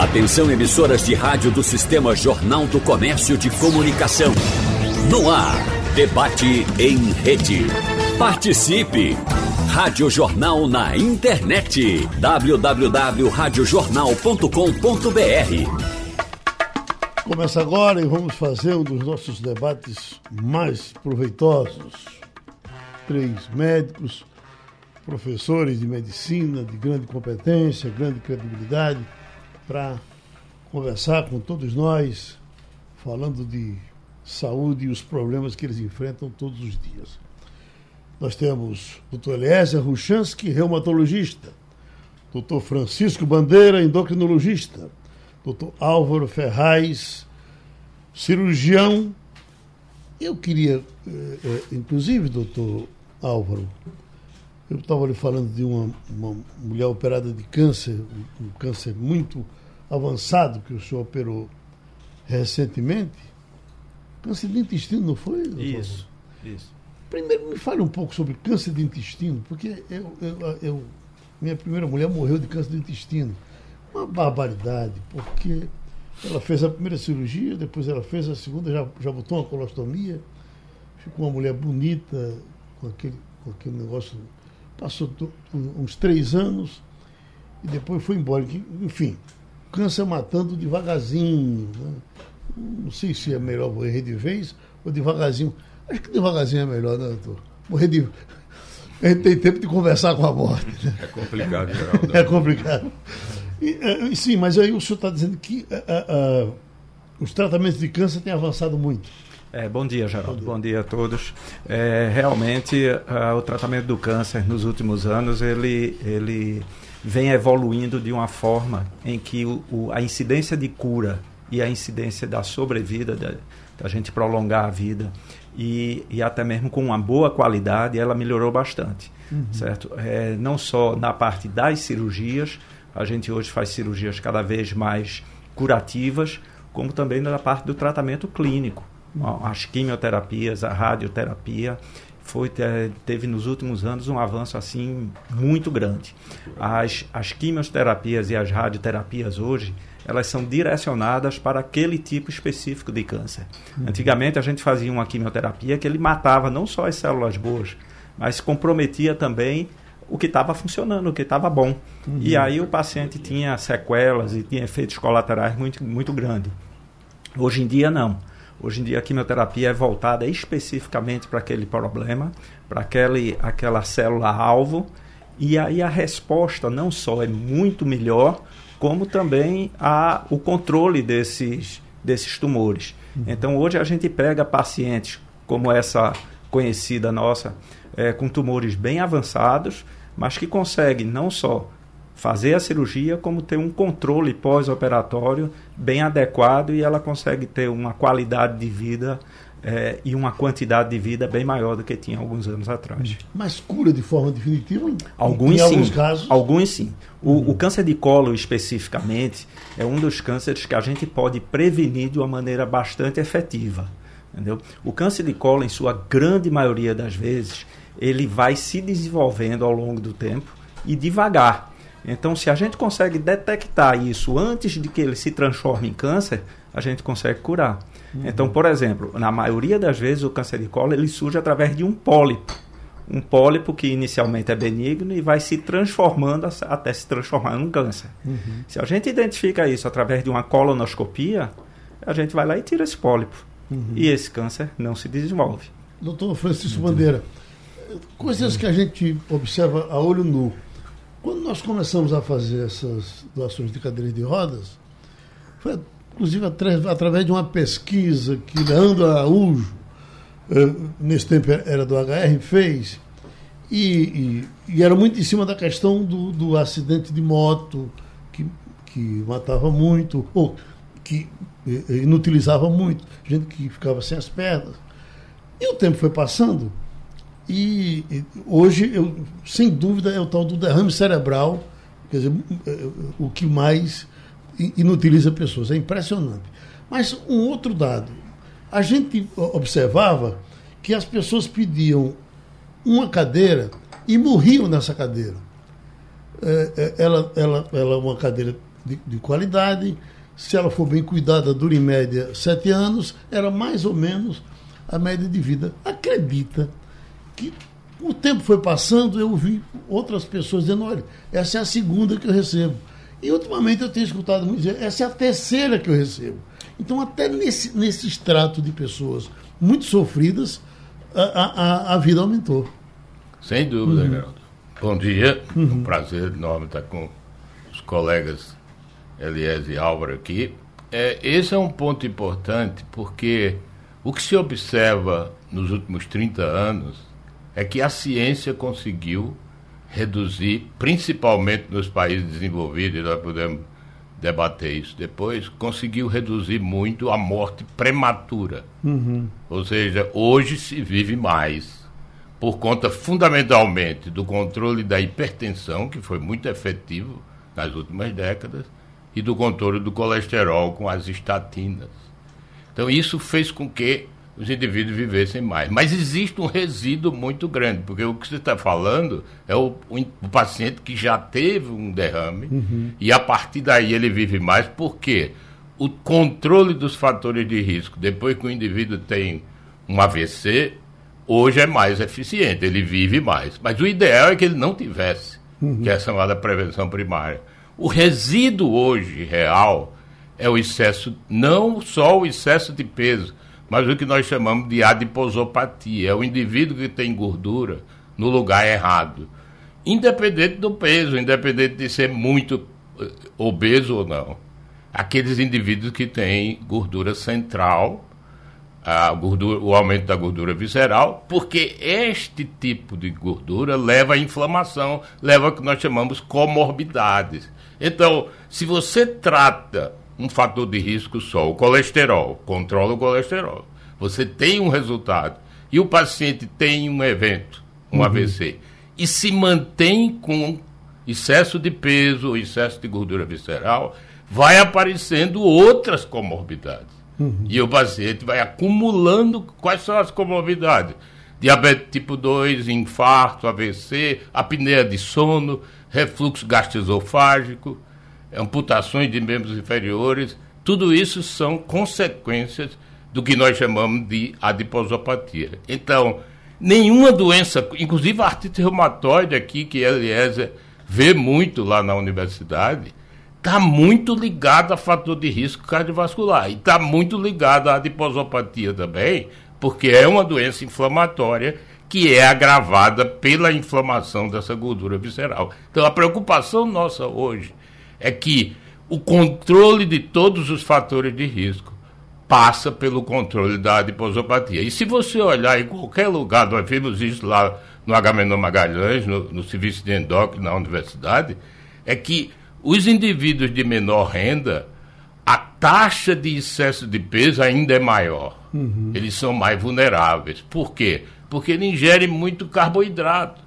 Atenção emissoras de rádio do Sistema Jornal do Comércio de Comunicação. No ar, debate em rede. Participe! Rádio Jornal na internet. www.radiojornal.com.br Começa agora e vamos fazer um dos nossos debates mais proveitosos. Três médicos, professores de medicina de grande competência, grande credibilidade, para conversar com todos nós, falando de saúde e os problemas que eles enfrentam todos os dias. Nós temos o Dr. Eliezer Ruchansky, reumatologista, Dr. Francisco Bandeira, endocrinologista, Dr. Álvaro Ferraz, cirurgião. Eu queria, eh, eh, inclusive, doutor Álvaro, eu estava lhe falando de uma, uma, mulher operada de câncer, um câncer muito avançado que o senhor operou recentemente. Câncer de intestino, não foi? Isso, isso. Primeiro, me fale um pouco sobre câncer de intestino, porque eu, eu, eu, minha primeira mulher morreu de câncer de intestino. Uma barbaridade, porque ela fez a primeira cirurgia, depois ela fez a segunda, já, já botou uma colostomia, ficou uma mulher bonita, com aquele, com aquele negócio. Passou uns três anos e depois foi embora. Enfim, câncer matando devagarzinho. Né? Não sei se é melhor morrer de vez ou devagarzinho. Acho que devagarzinho é melhor, né, doutor? Morrer de. A gente tem tempo de conversar com a morte. Né? É complicado, Geraldo. É complicado. E, sim, mas aí o senhor está dizendo que uh, uh, os tratamentos de câncer têm avançado muito. É, bom dia, Geraldo. Bom dia, a todos. É, realmente, uh, o tratamento do câncer nos últimos anos ele, ele vem evoluindo de uma forma em que o, o, a incidência de cura e a incidência da sobrevida, da, da gente prolongar a vida e, e, até mesmo com uma boa qualidade, ela melhorou bastante, uhum. certo? É, não só na parte das cirurgias, a gente hoje faz cirurgias cada vez mais curativas, como também na parte do tratamento clínico. Uhum. As quimioterapias, a radioterapia, foi, teve nos últimos anos um avanço assim muito grande. As, as quimioterapias e as radioterapias hoje, elas são direcionadas para aquele tipo específico de câncer. Uhum. Antigamente a gente fazia uma quimioterapia que ele matava não só as células boas, mas comprometia também o que estava funcionando, o que estava bom. Uhum. E aí o paciente tinha sequelas e tinha efeitos colaterais muito, muito grandes. Hoje em dia, não. Hoje em dia, a quimioterapia é voltada especificamente para aquele problema, para aquele, aquela célula-alvo, e aí a resposta não só é muito melhor, como também a, o controle desses, desses tumores. Uhum. Então, hoje a gente pega pacientes como essa conhecida nossa, é, com tumores bem avançados, mas que consegue não só fazer a cirurgia, como ter um controle pós-operatório bem adequado e ela consegue ter uma qualidade de vida é, e uma quantidade de vida bem maior do que tinha alguns anos atrás. Mas cura de forma definitiva? Alguns em sim. Alguns casos? Alguns sim. O, uhum. o, câncer de colo, especificamente, é um dos cânceres que a gente pode prevenir de uma maneira bastante efetiva. Entendeu? O câncer de colo, em sua grande maioria das vezes, ele vai se desenvolvendo ao longo do tempo e devagar. Então, se a gente consegue detectar isso antes de que ele se transforme em câncer, a gente consegue curar. Uhum. Então, por exemplo, na maioria das vezes o câncer de colo ele surge através de um pólipo. Um pólipo que inicialmente é benigno e vai se transformando até se transformar em um câncer. Uhum. Se a gente identifica isso através de uma colonoscopia, a gente vai lá e tira esse pólipo. Uhum. E esse câncer não se desenvolve. Doutor Francisco Bandeira, coisas que a gente observa a olho nu. Quando nós começamos a fazer essas doações de cadeiras de rodas, foi inclusive através de uma pesquisa que Leandro Araújo, eh, nesse tempo era do HR, fez, e, e, e, era muito em cima da questão do, do acidente de moto, que, que matava muito, ou que eh, inutilizava muito, gente que ficava sem as pernas. E o tempo foi passando, e, hoje, eu, sem dúvida, é o tal do derrame cerebral, quer dizer, o que mais inutiliza pessoas. É impressionante. Mas um outro dado, a gente observava que as pessoas pediam uma cadeira e morriam nessa cadeira. é, é, ela, ela, ela é uma cadeira de, de qualidade, se ela for bem cuidada, dura em média sete anos, era mais ou menos a média de vida. Acredita que o tempo foi passando, eu vi outras pessoas dizendo, olha, essa é a segunda que eu recebo. E ultimamente eu tenho escutado muito dizer, essa é a terceira que eu recebo. Então, até nesse, nesse extrato de pessoas muito sofridas, a, a, a vida aumentou. Sem dúvida, uhum. Geraldo. Bom dia, uhum. um prazer enorme estar com os colegas Elias e Álvaro aqui. É, esse é um ponto importante porque o que se observa nos últimos 30 anos é que a ciência conseguiu reduzir, principalmente nos países desenvolvidos, e nós podemos debater isso depois, conseguiu reduzir muito a morte prematura. Uhum. Ou seja, hoje se vive mais por conta fundamentalmente do controle da hipertensão, que foi muito efetivo nas últimas décadas, e do controle do colesterol com as estatinas. Então, isso fez com que os indivíduos vivessem mais. Mas existe um resíduo muito grande, porque o que você está falando é o, o, paciente que já teve um derrame uhum. e a partir daí ele vive mais, porque o controle dos fatores de risco, depois que o indivíduo tem um AVC, hoje é mais eficiente, ele vive mais. Mas o ideal é que ele não tivesse, uhum. que é a chamada prevenção primária. O resíduo hoje real é o excesso, não só o excesso de peso, mas o que nós chamamos de adiposopatia. É o indivíduo que tem gordura no lugar errado. Independente do peso, independente de ser muito eh, obeso ou não. Aqueles indivíduos que têm gordura central, a gordura, o aumento da gordura visceral, porque este tipo de gordura leva à inflamação, leva ao que nós chamamos comorbidades. Então, se você trata um fator de risco só, o colesterol, controla o colesterol, você tem um resultado e o paciente tem um evento, um uhum. AVC, e se mantém com excesso de peso, excesso de gordura visceral, vai aparecendo outras comorbidades. Uhum. E o paciente vai acumulando quais são as comorbidades? Diabetes tipo 2, infarto, AVC, apneia de sono, refluxo gastroesofágico, amputações de membros inferiores, tudo isso são consequências do que nós chamamos de adiposopatia. Então, nenhuma doença, inclusive a artrite reumatoide aqui, que Eliezer vê muito lá na universidade, está muito ligada a fator de risco cardiovascular e está muito ligada à adiposopatia também, porque é uma doença inflamatória que é agravada pela inflamação dessa gordura visceral. Então, a preocupação nossa hoje é que o controle de todos os fatores de risco passa pelo controle da adiposopatia. E se você olhar em qualquer lugar, nós vimos isso lá no Agamenon Magalhães, no, no serviço de endócrino na universidade, é que os indivíduos de menor renda, a taxa de excesso de peso ainda é maior. Uhum. Eles são mais vulneráveis. Por quê? porque ele ingere muito carboidrato.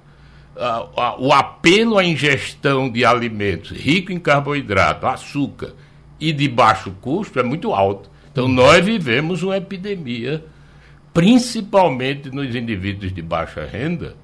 O apelo à ingestão de alimentos ricos em carboidrato, açúcar e de baixo custo é muito alto. Então, nós vivemos uma epidemia, principalmente nos indivíduos de baixa renda,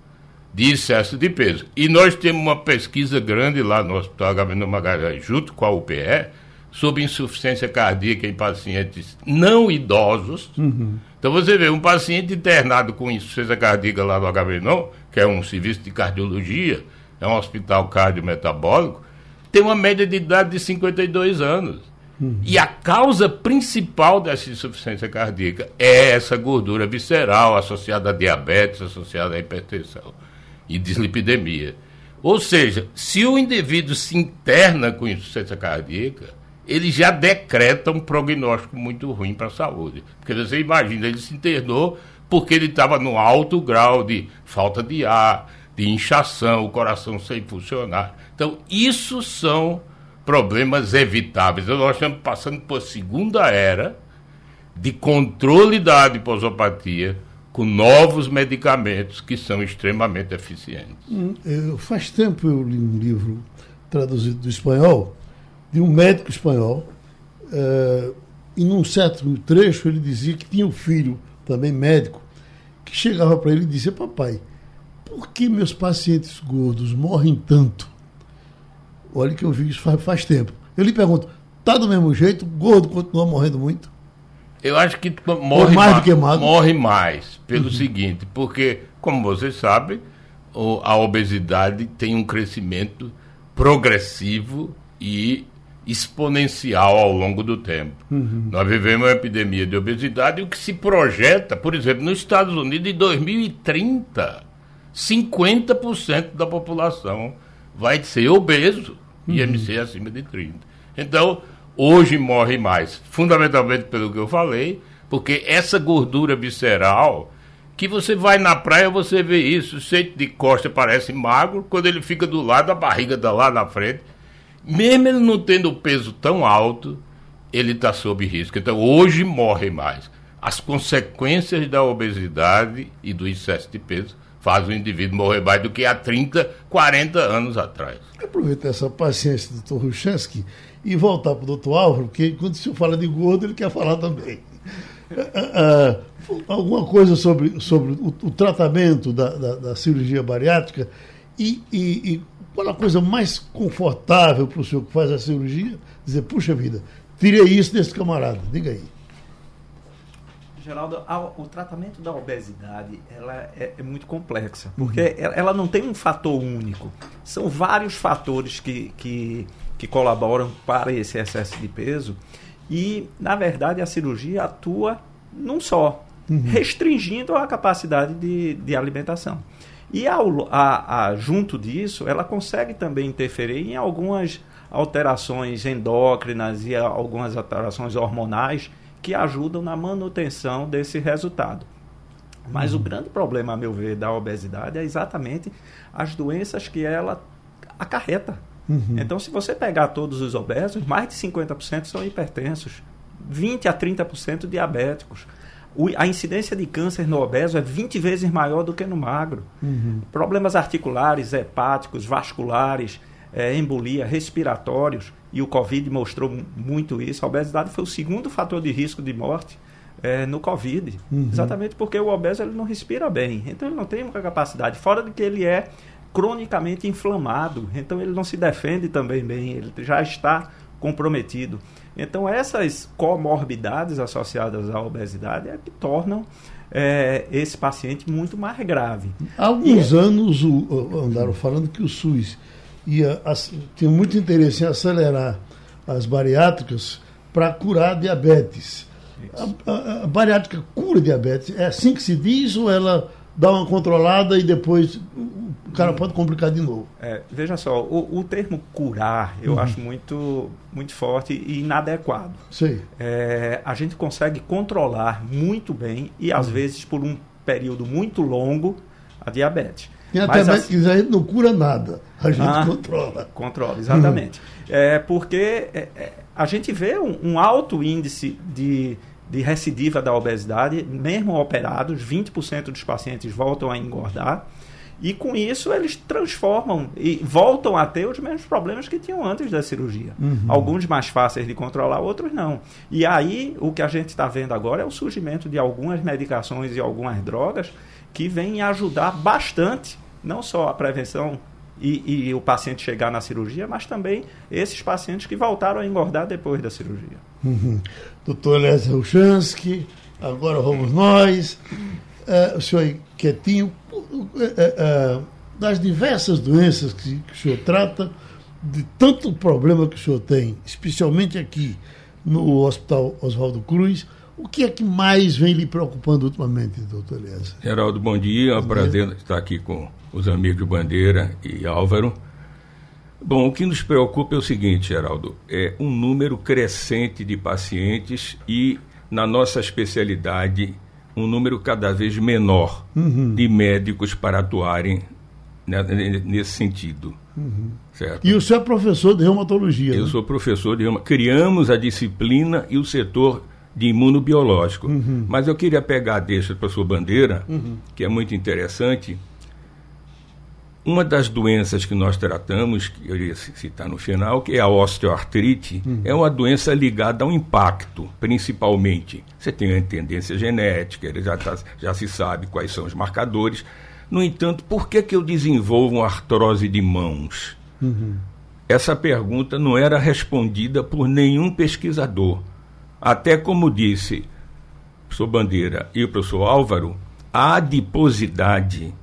de excesso de peso. E nós temos uma pesquisa grande lá no Hospital Agamenon Magalhães, junto com a UPE, sobre insuficiência cardíaca em pacientes não idosos. Uhum. Então você vê um paciente internado com insuficiência cardíaca lá no HVNOM, que é um serviço de cardiologia, é um hospital cardiometabólico, tem uma média de idade de 52 anos. Uhum. E a causa principal dessa insuficiência cardíaca é essa gordura visceral associada a diabetes, associada à hipertensão e dislipidemia. Ou seja, se o indivíduo se interna com insuficiência cardíaca, ele já decreta um prognóstico muito ruim para a saúde. Porque você imagina, ele se internou porque ele estava no alto grau de falta de ar, de inchação, o coração sem funcionar. Então, isso são problemas evitáveis. Então, nós estamos passando por segunda era de controle da adiposopatia com novos medicamentos que são extremamente eficientes. Hum, eu, faz tempo eu li um livro traduzido do espanhol de um médico espanhol. Uh, e num certo trecho ele dizia que tinha um filho, também médico, que chegava para ele e dizia: Papai, por que meus pacientes gordos morrem tanto? Olha que eu vi isso faz, faz tempo. Eu lhe pergunto, tá do mesmo jeito? Gordo continua morrendo muito? Eu acho que morre mais, do que magro. morre mais pelo uhum. seguinte, porque, como vocês sabem, a obesidade tem um crescimento progressivo e exponencial ao longo do tempo. Uhum. Nós vivemos uma epidemia de obesidade, o que se projeta, por exemplo, nos Estados Unidos, em 2030, 50% da população vai ser obeso, uhum. IMC acima de 30. Então, hoje morre mais, fundamentalmente pelo que eu falei, porque essa gordura visceral, que você vai na praia, você vê isso, o de costa parece magro, quando ele fica do lado, a barriga está lá na frente. Mesmo ele não tendo peso tão alto, ele está sob risco. Então, hoje morre mais. As consequências da obesidade e do excesso de peso fazem o indivíduo morrer mais do que há 30, 40 anos atrás. Aproveitar essa paciência do Dr. Ruchansky e voltar para o doutor Álvaro, porque quando se fala de gordo, ele quer falar também. Uh, alguma coisa sobre, sobre o, o tratamento da, da, da, cirurgia bariátrica e, e, e, qual a coisa mais confortável para o senhor que faz a cirurgia? Dizer, puxa vida, tirei isso desse camarada. Diga aí. Geraldo, o tratamento da obesidade ela é, é muito complexa, porque uhum. ela não tem um fator único. São vários fatores que, que que colaboram para esse excesso de peso. E, na verdade, a cirurgia atua num só, uhum. restringindo a capacidade de, de alimentação. E ao, a, a, junto disso, ela consegue também interferir em algumas alterações endócrinas e algumas alterações hormonais que ajudam na manutenção desse resultado. Mas uhum. o grande problema, a meu ver, da obesidade é exatamente as doenças que ela acarreta. Uhum. Então, se você pegar todos os obesos, mais de 50% são hipertensos, 20 a 30% diabéticos. A incidência de câncer no obeso é 20 vezes maior do que no magro. Uhum. Problemas articulares, hepáticos, vasculares, é, embolia, respiratórios, e o Covid mostrou muito isso. A obesidade foi o segundo fator de risco de morte é, no Covid. Uhum. Exatamente porque o obeso ele não respira bem. Então ele não tem uma capacidade, fora de que ele é cronicamente inflamado, então ele não se defende também bem, ele já está comprometido. Então essas comorbidades associadas à obesidade é que tornam é, esse paciente muito mais grave. Há alguns e, anos o, andaram falando que o SUS ia, tinha muito interesse em acelerar as bariátricas para curar diabetes. A, a, a, bariátrica cura diabetes, é assim que se diz ou ela dá uma controlada e depois o cara pode complicar de novo. É, veja só, o, o, termo curar eu uhum. acho muito, muito forte e inadequado. Sim. É, a gente consegue controlar muito bem e às uhum. vezes por um período muito longo a diabetes. Tem até mais que a gente não cura nada, a gente ah, controla. Controla, exatamente. Uhum. É, porque é, é, a gente vê um, um alto índice de de recidiva da obesidade, mesmo operados, 20% dos pacientes voltam a engordar. E com isso eles transformam e voltam a ter os mesmos problemas que tinham antes da cirurgia. Uhum. Alguns mais fáceis de controlar, outros não. E aí o que a gente está vendo agora é o surgimento de algumas medicações e algumas drogas que vêm ajudar bastante, não só a prevenção e, e, o paciente chegar na cirurgia, mas também esses pacientes que voltaram a engordar depois da cirurgia. Uhum. Doutor Lésio Ruchansky, agora vamos nós. É, o senhor aí quietinho, é, é, das diversas doenças que, que, o senhor trata, de tanto problema que o senhor tem, especialmente aqui no Hospital Oswaldo Cruz, o que é que mais vem lhe preocupando ultimamente, doutor Elias? Geraldo, bom dia. É um prazer estar aqui com os amigos Bandeira e Álvaro. Bom, o que nos preocupa é o seguinte, Geraldo, é um número crescente de pacientes e, na nossa especialidade, um número cada vez menor uhum. de médicos para atuarem né, nesse sentido. Uhum. Certo? E o senhor é professor de reumatologia? Eu né? sou professor de reumatologia. Criamos a disciplina e o setor de imunobiológico. Uhum. Mas eu queria pegar, deixa para sua bandeira, uhum. que é muito interessante, uma das doenças que nós tratamos, que eu ia citar no final, que é a osteoartrite, uhum. é uma doença ligada ao impacto, principalmente. Você tem a tendência genética, já, tá, já se sabe quais são os marcadores. No entanto, por que, que eu desenvolvo uma artrose de mãos? Uhum. essa pergunta não era respondida por nenhum pesquisador. Até como disse o professor Bandeira e o professor Álvaro, a adiposidade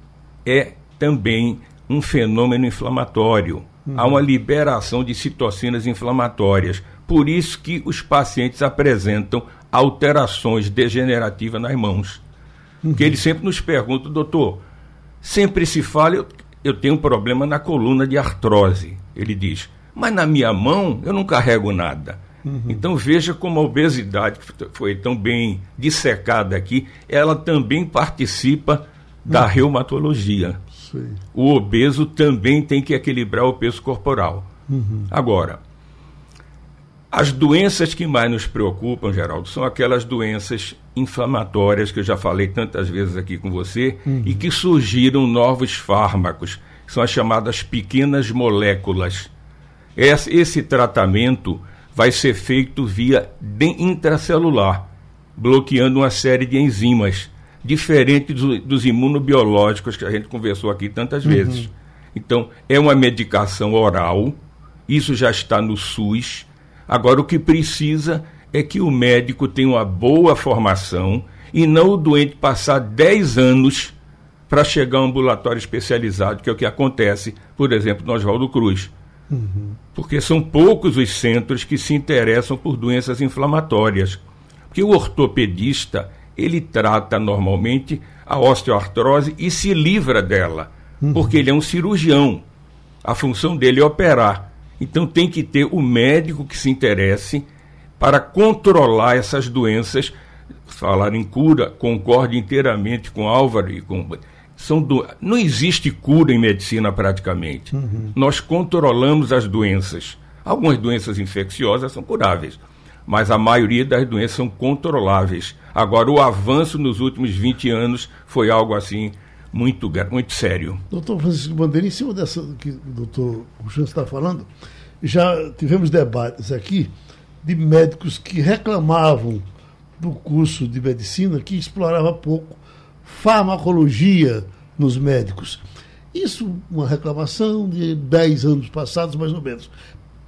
é também um fenômeno inflamatório. Uhum. Há uma liberação de citocinas inflamatórias. Por isso que os pacientes apresentam alterações degenerativas nas mãos. Uhum. Que eles sempre nos perguntam, doutor, sempre se fala, eu, eu tenho um problema na coluna de artrose. Ele diz, mas na minha mão eu não carrego nada. Uhum. Então veja como a obesidade, que foi tão bem dissecada aqui, ela também participa da uhum. reumatologia. Sim. O obeso também tem que equilibrar o peso corporal. Uhum. Agora, as doenças que mais nos preocupam, Geraldo, são aquelas doenças inflamatórias que eu já falei tantas vezes aqui com você uhum. e que surgiram novos fármacos, são as chamadas pequenas moléculas. Esse, esse tratamento vai ser feito via intracelular, bloqueando uma série de enzimas, diferente do, dos imunobiológicos que a gente conversou aqui tantas uhum. vezes. Então, é uma medicação oral, isso já está no SUS. Agora, o que precisa é que o médico tenha uma boa formação e não o doente passar 10 anos para chegar a um ambulatório especializado, que é o que acontece, por exemplo, no Oswaldo Cruz. Uhum. Porque são poucos os centros que se interessam por doenças inflamatórias. Porque o ortopedista, ele trata normalmente a osteoartrose e se livra dela, uhum. porque ele é um cirurgião. A função dele é operar. Então tem que ter o médico que se interesse para controlar essas doenças. Falar em cura, concordo inteiramente com Álvaro e com são do... não existe cura em medicina praticamente. Uhum. Nós controlamos as doenças. Algumas doenças infecciosas são curáveis, mas a maioria das doenças são controláveis. Agora, o avanço nos últimos 20 anos foi algo assim muito, muito sério. Doutor Francisco Bandeira, em cima dessa que o doutor Ruchan está falando, já tivemos debates aqui de médicos que reclamavam do curso de medicina que explorava pouco farmacologia nos médicos. Isso, uma reclamação de 10 anos passados, mais ou menos.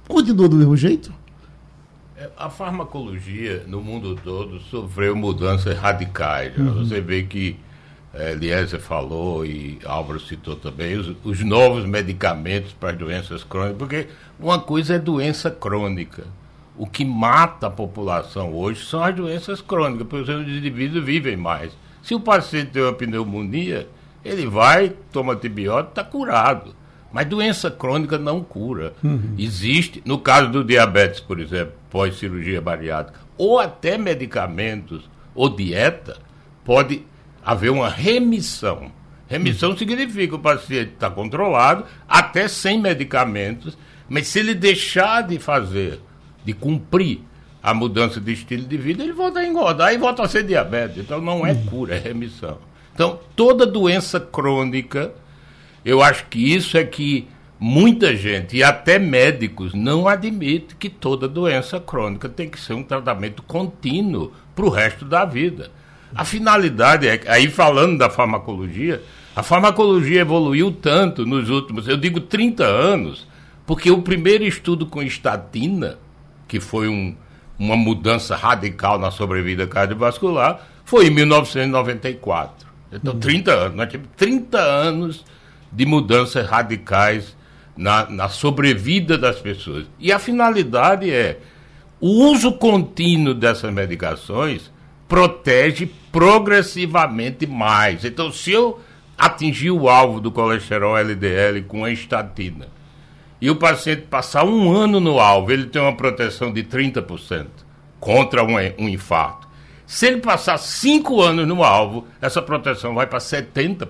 Continua do mesmo jeito? A farmacologia no mundo todo sofreu mudanças radicais. Uhum. Você vê que é, Eliezer falou e Álvaro citou também os, os novos medicamentos para doenças crônicas, porque uma coisa é doença crônica. O que mata a população hoje são as doenças crônicas, porque os indivíduos vivem mais. Se o paciente tem uma pneumonia, ele vai, toma antibiótico, está curado. Mas doença crônica não cura. Uhum. Existe, no caso do diabetes, por exemplo, pós-cirurgia bariátrica, ou até medicamentos ou dieta, pode haver uma remissão. Remissão uhum. significa que o paciente está controlado, até sem medicamentos, mas se ele deixar de fazer, de cumprir a mudança de estilo de vida, ele volta a engordar e volta a ser diabetes. Então não é cura, é remissão. Então, toda doença crônica, eu acho que isso é que muita gente, e até médicos, não admite que toda doença crônica tem que ser um tratamento contínuo para o resto da vida. A finalidade é, aí falando da farmacologia, a farmacologia evoluiu tanto nos últimos, eu digo 30 anos, porque o primeiro estudo com estatina, que foi um, uma mudança radical na sobrevida cardiovascular foi em 1994. Então, 30 anos. Nós tivemos 30 anos de mudanças radicais na, na sobrevida das pessoas. E a finalidade é o uso contínuo dessas medicações protege progressivamente mais. Então, se eu atingir o alvo do colesterol LDL com a estatina, e o paciente passar um ano no alvo, ele tem uma proteção de 30% contra um, um infarto. Se ele passar cinco anos no alvo, essa proteção vai para 70%.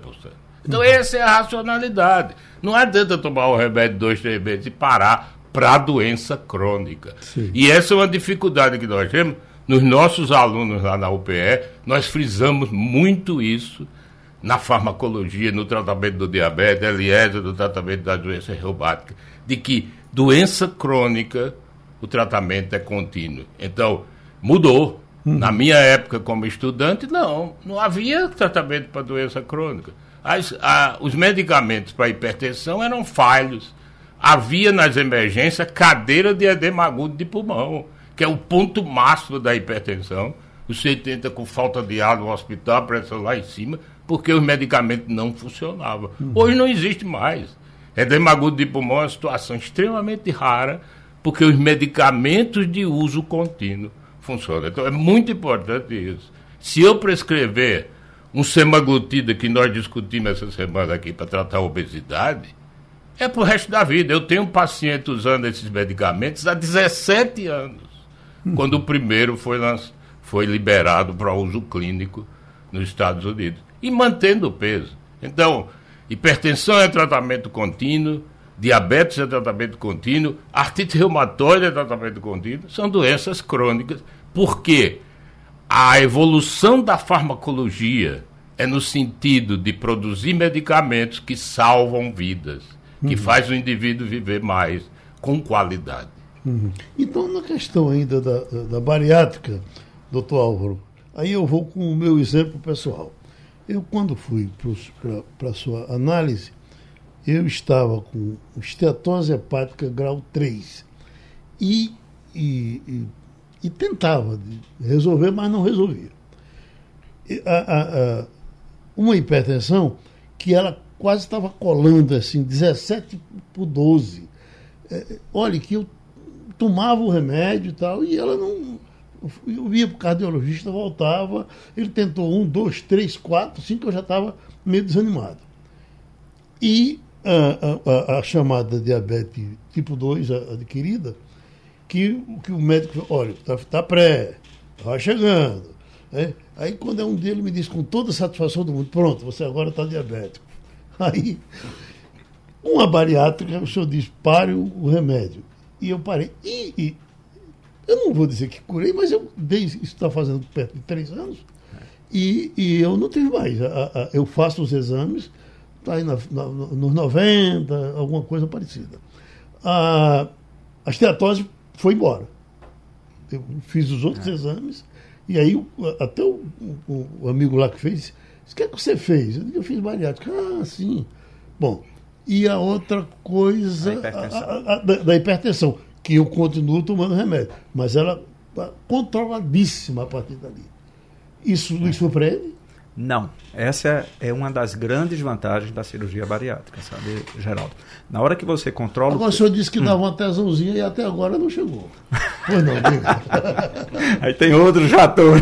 Então, essa é a racionalidade. Não adianta tomar o remédio dois, três meses e parar para a doença crônica. Sim. E essa é uma dificuldade que nós temos. Nos nossos alunos lá na UPE, nós frisamos muito isso na farmacologia, no tratamento do diabetes, aliás, no tratamento da doença reumática de que doença crônica, o tratamento é contínuo. Então, mudou. Uhum. Na minha época, como estudante, não, não havia tratamento para doença crônica. As, a, os medicamentos para hipertensão eram falhos. havia nas emergências cadeira de edema agudo de pulmão, que é o ponto máximo da hipertensão. Você tenta com falta de ar no hospital, a pressão lá em cima, porque os medicamentos não funcionavam. Uhum. Hoje não existe mais. Edema agudo de pulmão é uma situação extremamente rara, porque os medicamentos de uso contínuo funcionam. Então é muito importante isso. Se eu prescrever um semaglutida que nós discutimos essa semana aqui para tratar a obesidade, é para o resto da vida. Eu tenho um paciente usando esses medicamentos há 17 anos, hum. quando o primeiro foi, foi liberado para uso clínico nos Estados Unidos, e mantendo o peso. Então, hipertensão é tratamento contínuo, diabetes é tratamento contínuo, artrite reumatoide é tratamento contínuo, são doenças crônicas, porque a evolução da farmacologia é no sentido de produzir medicamentos que salvam vidas que uhum. faz o indivíduo viver mais com qualidade. Uhum. Então, na questão ainda da, da bariátrica, doutor Álvaro, aí eu vou com o meu exemplo pessoal. Eu, quando fui para a sua análise, eu estava com estetose hepática grau 3 e, e, e, e tentava resolver, mas não resolvia. A, a, a, uma hipertensão que ela quase estava colando assim, 17 por 12. É, olha, que eu tomava o remédio e tal, e ela não. Eu ia para o cardiologista, voltava, ele tentou um, dois, três, quatro, cinco, eu já estava meio desanimado. E a, a, a, chamada diabetes tipo 2 adquirida, que, que o médico olha, está tá pré, vai chegando. Né? Aí quando é um dele me diz com toda a satisfação do mundo, pronto, você agora está diabético. Aí, uma bariátrica, o senhor diz, pare o, o remédio. E eu parei. E, e, eu não vou dizer que curei, mas eu dei, isso está fazendo perto de três anos. E, e eu não tive mais. A, a, eu faço os exames, está aí na, na, nos 90, alguma coisa parecida. A, a esteatose foi embora. Eu fiz os outros é. exames, e aí até o, o, o amigo lá que fez o que é que você fez? Eu, eu fiz bariátrica. Ah, sim. Bom, e a outra coisa hipertensão. A, a, a, da, da, hipertensão, que eu continuo tomando remédio, mas ela controladíssima a partir dali. Isso lhe surpreende? Não. Essa é uma das grandes vantagens da cirurgia bariátrica, sabe, Geraldo? Na hora que você controla. Agora o senhor disse que hum. dava uma tesãozinha e até agora não chegou. Pois não, diga. Aí tem outro jator.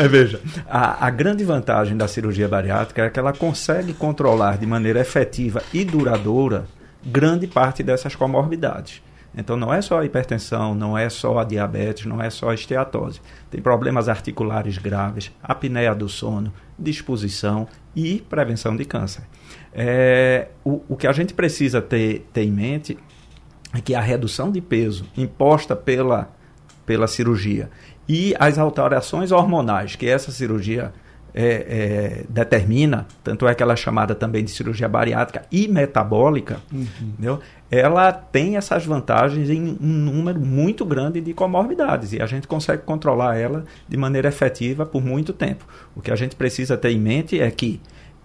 Aí, veja, a, a grande vantagem da cirurgia bariátrica é que ela consegue controlar de maneira efetiva e duradoura grande parte dessas comorbidades. Então não é só a hipertensão, não é só a diabetes, não é só a esteatose. Tem problemas articulares graves, apneia do sono, disposição e prevenção de câncer. É, o, o que a gente precisa ter, ter em mente é que a redução de peso imposta pela, pela cirurgia e as alterações hormonais que essa cirurgia é, é, determina, tanto é que ela é chamada também de cirurgia bariátrica e metabólica, uhum. entendeu? ela tem essas vantagens em um número muito grande de comorbidades e a gente consegue controlar ela de maneira efetiva por muito tempo. O que a gente precisa ter em mente é que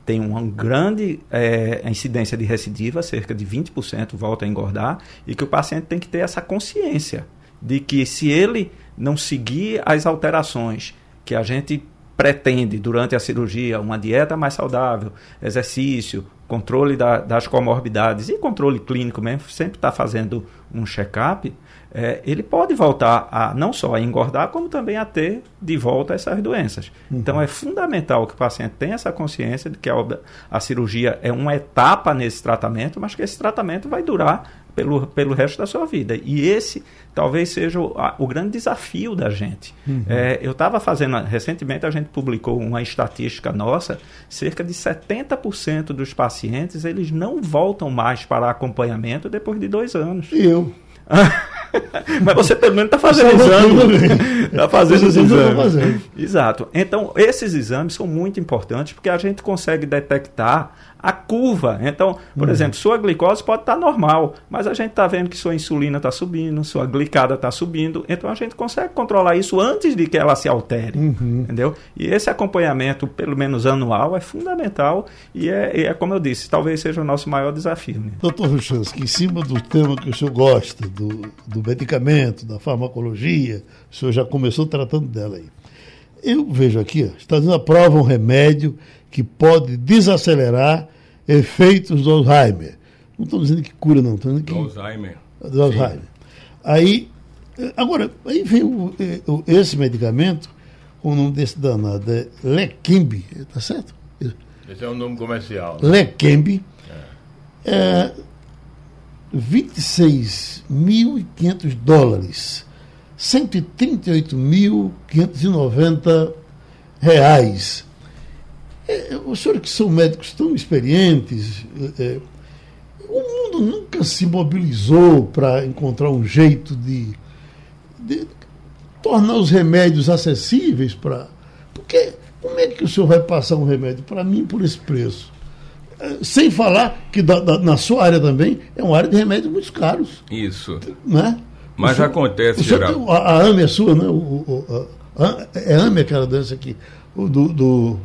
tem uma grande é, incidência de recidiva, cerca de 20% volta a engordar, e que o paciente tem que ter essa consciência de que se ele não seguir as alterações que a gente pretende durante a cirurgia, uma dieta mais saudável, exercício, controle da, das comorbidades e controle clínico mesmo, sempre está fazendo um check-up, é, ele pode voltar a não só a engordar, como também a ter de volta essas doenças. Uhum. Então é fundamental que o paciente tenha essa consciência de que a, a cirurgia é uma etapa nesse tratamento, mas que esse tratamento vai durar pelo, pelo resto da sua vida. E esse talvez seja o, a, o grande desafio da gente. Uhum. É, eu estava fazendo, recentemente a gente publicou uma estatística nossa, cerca de 70% dos pacientes eles não voltam mais para acompanhamento depois de dois anos. E eu? Mas você pelo menos está fazendo exame. Está fazendo os exames. Exato. Então, esses exames são muito importantes porque a gente consegue detectar a curva. Então, por uhum. exemplo, sua glicose pode estar tá normal, mas a gente está vendo que sua insulina está subindo, sua glicada está subindo, então a gente consegue controlar isso antes de que ela se altere, uhum. entendeu? E esse acompanhamento, pelo menos anual, é fundamental e é, é como eu disse, talvez seja o nosso maior desafio. Né? Doutor Ruchansky, em cima do tema que o senhor gosta, do, do medicamento, da farmacologia, o senhor já começou tratando dela aí. Eu vejo aqui, ó, está dizendo aprova um remédio que pode desacelerar efeitos do Alzheimer. Não estou dizendo que cura, não. Estou dizendo que... Do Alzheimer. Do Alzheimer. Aí, agora, aí vem o, o, esse medicamento, com o nome desse danado, é Leqembi, tá certo? Esse é o nome comercial. Leqembi. É. é 26.500 dólares. 138.590 reais. É, os senhores que são médicos tão experientes, é, é, o mundo nunca se mobilizou para encontrar um jeito de, de, tornar os remédios acessíveis para. Porque como é que o senhor vai passar um remédio para mim por esse preço? É, sem falar que da, da, na sua área também é uma área de remédios muito caros. Isso. Né? Mas senhor, acontece, geral. A, a AME é sua, né? O, o, a, é AME aquela doença aqui. O, do, do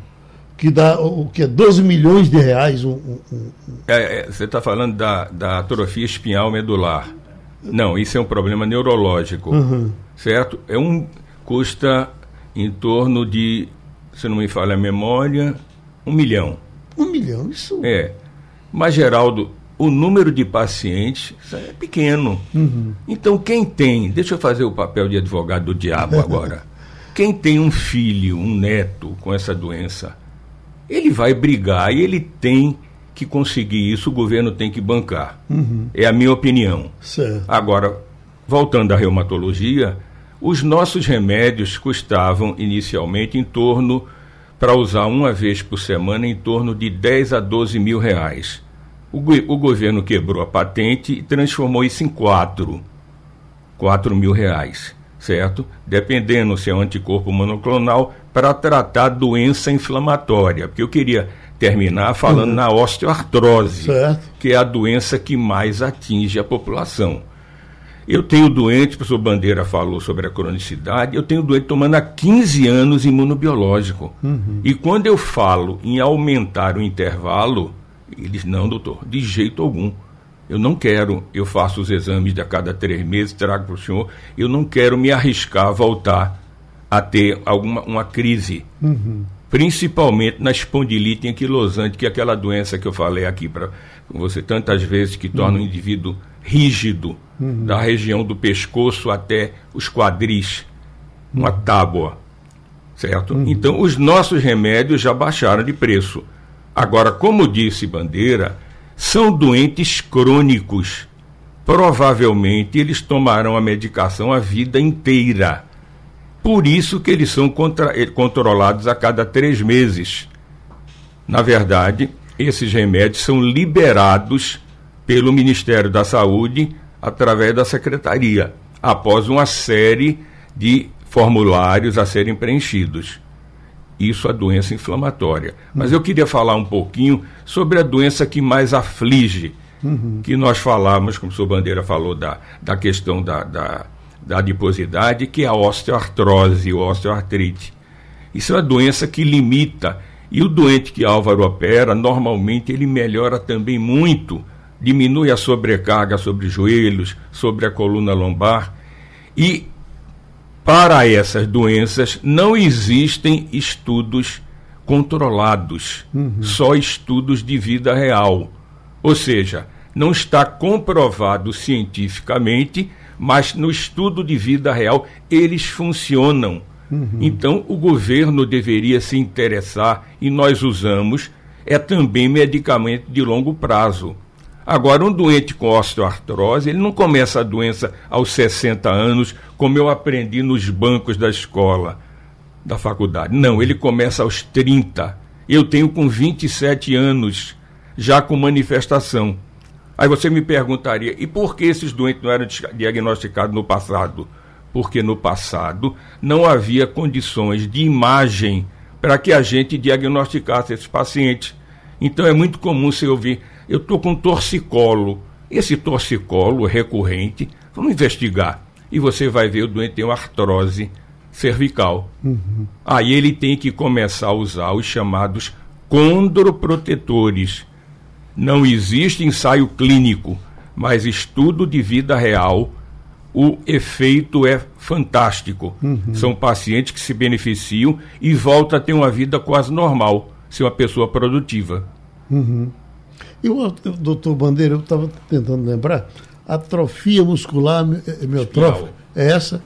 que dá o que é 12 milhões de reais. Um, um. É, é, você está falando da, da atrofia espinhal medular. Não, isso é um problema neurológico, uhum. certo? É um custa em torno de, se não me falha a memória, um milhão. Um milhão, isso. É. Mas Geraldo, o número de pacientes é pequeno. Uhum. Então quem tem, deixa eu fazer o papel de advogado do diabo agora. quem tem um filho, um neto com essa doença, ele vai brigar e ele tem que conseguir isso, o governo tem que bancar. Uhum. É a minha opinião. Certo. Agora, voltando à reumatologia, os nossos remédios custavam inicialmente em torno, para usar uma vez por semana, em torno de 10 a 12 mil reais. O, o governo quebrou a patente e transformou isso em 4, 4 mil reais, certo? Dependendo se é um anticorpo monoclonal, para tratar doença inflamatória. Porque eu queria terminar falando uhum. na osteoartrose, certo. que é a doença que mais atinge a população. Eu tenho doente, o professor Bandeira falou sobre a cronicidade, eu tenho doente tomando há 15 anos imunobiológico. Uhum. E quando eu falo em aumentar o intervalo, eles, não, doutor, de jeito algum. Eu não quero, eu faço os exames de a cada três meses, trago para o senhor, eu não quero me arriscar a voltar a ter alguma uma crise, uhum. principalmente na espondilite anquilosante, que é aquela doença que eu falei aqui para você tantas vezes, que torna uhum. o indivíduo rígido, uhum. da região do pescoço até os quadris, uma uhum. tábua, certo? Uhum. Então, os nossos remédios já baixaram de preço. Agora, como disse Bandeira, são doentes crônicos. Provavelmente eles tomarão a medicação a vida inteira. Por isso que eles são contra, eh, controlados a cada três meses. Na verdade, esses remédios são liberados pelo Ministério da Saúde através da Secretaria, após uma série de formulários a serem preenchidos. Isso a doença inflamatória. Mas eu queria falar um pouquinho sobre a doença que mais aflige, uhum. que nós falamos, como o senhor Bandeira falou, da, da questão da, da da adiposidade, que é a osteoartrose ou osteoartrite. Isso é uma doença que limita. E o doente que Álvaro opera, normalmente ele melhora também muito, diminui a sobrecarga sobre os joelhos, sobre a coluna lombar. E para essas doenças não existem estudos controlados, uhum. só estudos de vida real. Ou seja, não está comprovado cientificamente mas no estudo de vida real eles funcionam. Uhum. Então o governo deveria se interessar e nós usamos é também medicamento de longo prazo. Agora, um doente com osteoartrose, ele não começa a doença aos 60 anos, como eu aprendi nos bancos da escola, da faculdade. Não, ele começa aos 30. Eu tenho com 27 anos, já com manifestação. Aí você me perguntaria, e por que esses doentes não eram diagnosticados no passado? Porque no passado não havia condições de imagem para que a gente diagnosticasse esses pacientes. Então é muito comum você ouvir, eu estou com torcicolo. Esse torcicolo recorrente, vamos investigar. E você vai ver o doente tem uma artrose cervical. Uhum. Aí ele tem que começar a usar os chamados condroprotetores. Não existe ensaio clínico, mas estudo de vida real, o efeito é fantástico. Uhum. São pacientes que se beneficiam e voltam a ter uma vida quase normal, ser uma pessoa produtiva. Uhum. E o doutor Bandeira, eu estava tentando lembrar, atrofia muscular miotrófica, é essa?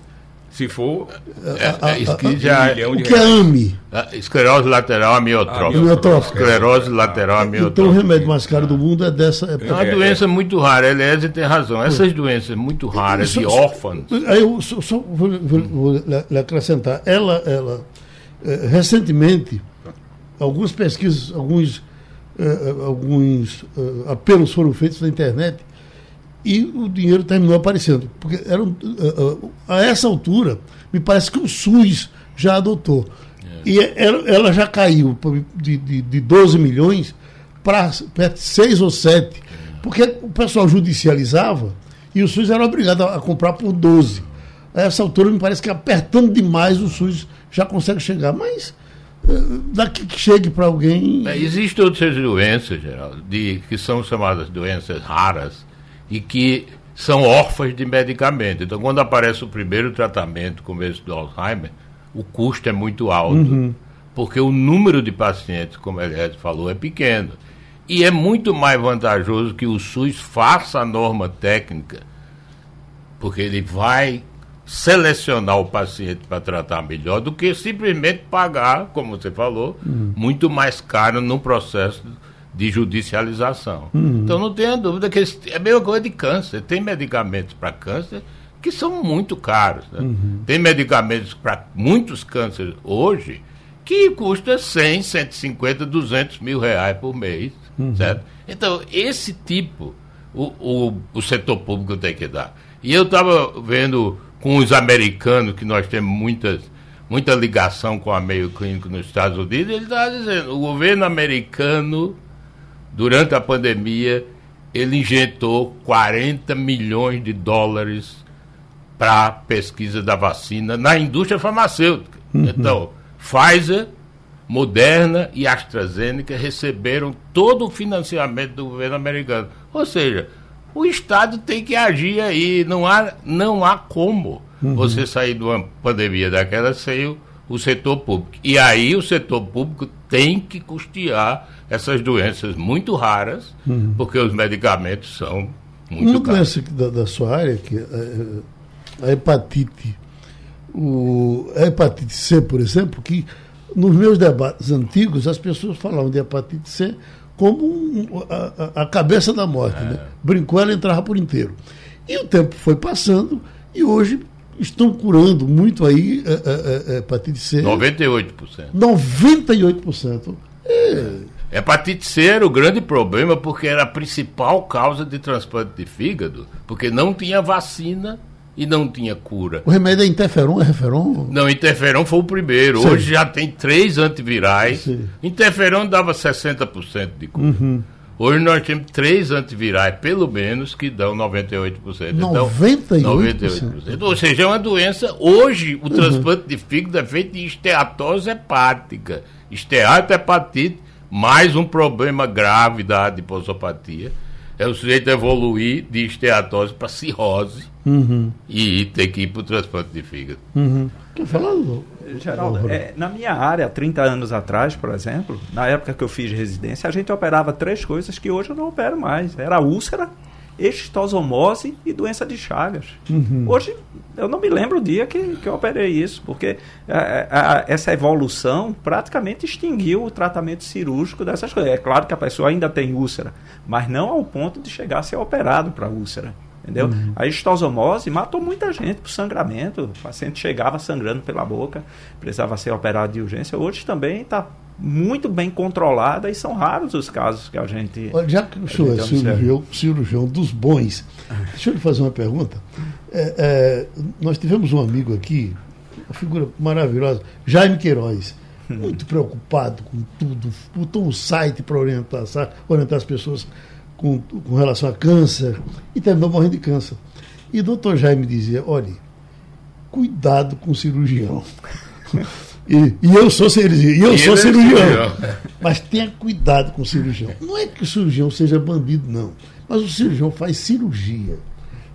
Se for, é, é, já, é o que é AMI? Esclerose lateral amiotrófica. amiotrófica. Esclerose lateral amiotrófica. Então o remédio mais caro do mundo é dessa. É, uma doença muito rara. Eliese tem razão. Essas doenças muito raras e órfãs. Aí eu só, só vou, vou, vou, lhe acrescentar. Ela, ela recentemente, algumas pesquisas, alguns, alguns apelos foram feitos na internet e o dinheiro terminou aparecendo. Porque era, uh, uh, a essa altura, me parece que o SUS já adotou. É. E ela, ela, já caiu de, de, de 12 milhões para 6 ou 7. Porque o pessoal judicializava e o SUS era obrigado a, a comprar por 12. A essa altura, me parece que apertando demais o SUS já consegue chegar. Mas uh, daqui que chegue para alguém. É, existem outras doenças, Geraldo, de, que são chamadas doenças raras e que são órfãs de medicamento. Então, quando aparece o primeiro tratamento, como esse do Alzheimer, o custo é muito alto, uhum. porque o número de pacientes, como ele falou, é pequeno. E é muito mais vantajoso que o SUS faça a norma técnica, porque ele vai selecionar o paciente para tratar melhor do que simplesmente pagar, como você falou, uhum. muito mais caro no processo de judicialização. Uhum. Então não tenha dúvida que é a mesma coisa de câncer. Tem medicamentos para câncer que são muito caros. Né? Uhum. Tem medicamentos para muitos cânceres hoje que custa 100, 150, 200 mil reais por mês. Uhum. Certo? Então, esse tipo o, o, o setor público tem que dar. E eu estava vendo com os americanos, que nós temos muitas, muita ligação com a meio clínico nos Estados Unidos, ele estava dizendo, o governo americano durante a pandemia, ele injetou 40 milhões de dólares para a pesquisa da vacina na indústria farmacêutica. Uhum. Então, Pfizer, Moderna e AstraZeneca receberam todo o financiamento do governo americano. Ou seja, o Estado tem que agir aí. Não há, não há como uhum. você sair de uma pandemia daquela sem o, o setor público. E aí o setor público tem que custear essas doenças muito raras, uhum. porque os medicamentos são muito Uma caros. da, da sua área, que é, é a hepatite, o, a hepatite C, por exemplo, que nos meus debates antigos as pessoas falavam de hepatite C como a, a, cabeça da morte. É. Né? Brincou, ela entrava por inteiro. E o tempo foi passando e hoje estão curando muito aí a, a, a hepatite C. 98%. 98%. É. Hepatite C era o grande problema porque era a principal causa de transplante de fígado, porque não tinha vacina e não tinha cura. O remédio é interferon, é referon? Não, interferon foi o primeiro. Sim. Hoje já tem três antivirais. Sim. Interferon dava 60% de cura. Uhum. Hoje nós temos três antivirais, pelo menos, que dão 98%. 98%? Então, 98%. Ou seja, é uma doença. Hoje, o uhum. transplante de fígado é feito de esteatose hepática. Esteatohepatite mais um problema grave da adiposopatia é o sujeito evoluir de esteatose para cirrose uhum. e ter que ir para o transplante de fígado. Uhum. Quer falar, Geraldo, é, na minha área, 30 anos atrás, por exemplo, na época que eu fiz residência, a gente operava três coisas que hoje eu não opero mais. Era úlcera, extosomose e doença de Chagas. Uhum. Hoje, eu não me lembro o dia que, que eu operei isso, porque a, é, a, é, essa evolução praticamente extinguiu o tratamento cirúrgico dessas coisas. É claro que a pessoa ainda tem úlcera, mas não ao ponto de chegar a ser operado para úlcera. Entendeu? Uhum. A estosomose matou muita gente por sangramento. O paciente chegava sangrando pela boca, precisava ser operado de urgência. Hoje também está muito bem controlada e são raros os casos que a gente. Olha, já que o senhor é cirurgião, cirurgião, dos bons, deixa eu lhe fazer uma pergunta. É, é, nós tivemos um amigo aqui, uma figura maravilhosa, Jaime Queiroz. muito preocupado com tudo, botou um site para orientar, orientar as pessoas com, com relação a câncer e terminou morrendo de câncer. E o doutor Jaime dizia: olhe, cuidado com o cirurgião. E, e, eu sou, e eu sou é cirurgião. Mas tenha cuidado com o cirurgião. Não é que o cirurgião seja bandido, não. Mas o cirurgião faz cirurgia.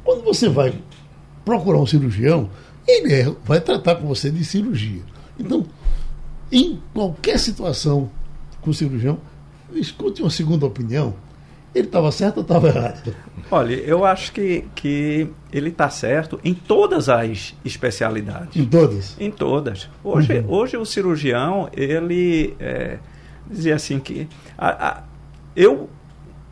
Quando você vai procurar um cirurgião, ele é, vai tratar com você de cirurgia. Então, em qualquer situação com o cirurgião, escute uma segunda opinião. Ele estava certo ou estava errado? Olha, eu acho que, que ele está certo em todas as especialidades. Em todas? Em todas. Hoje, uhum. hoje o cirurgião, ele é, dizia assim que a, a, eu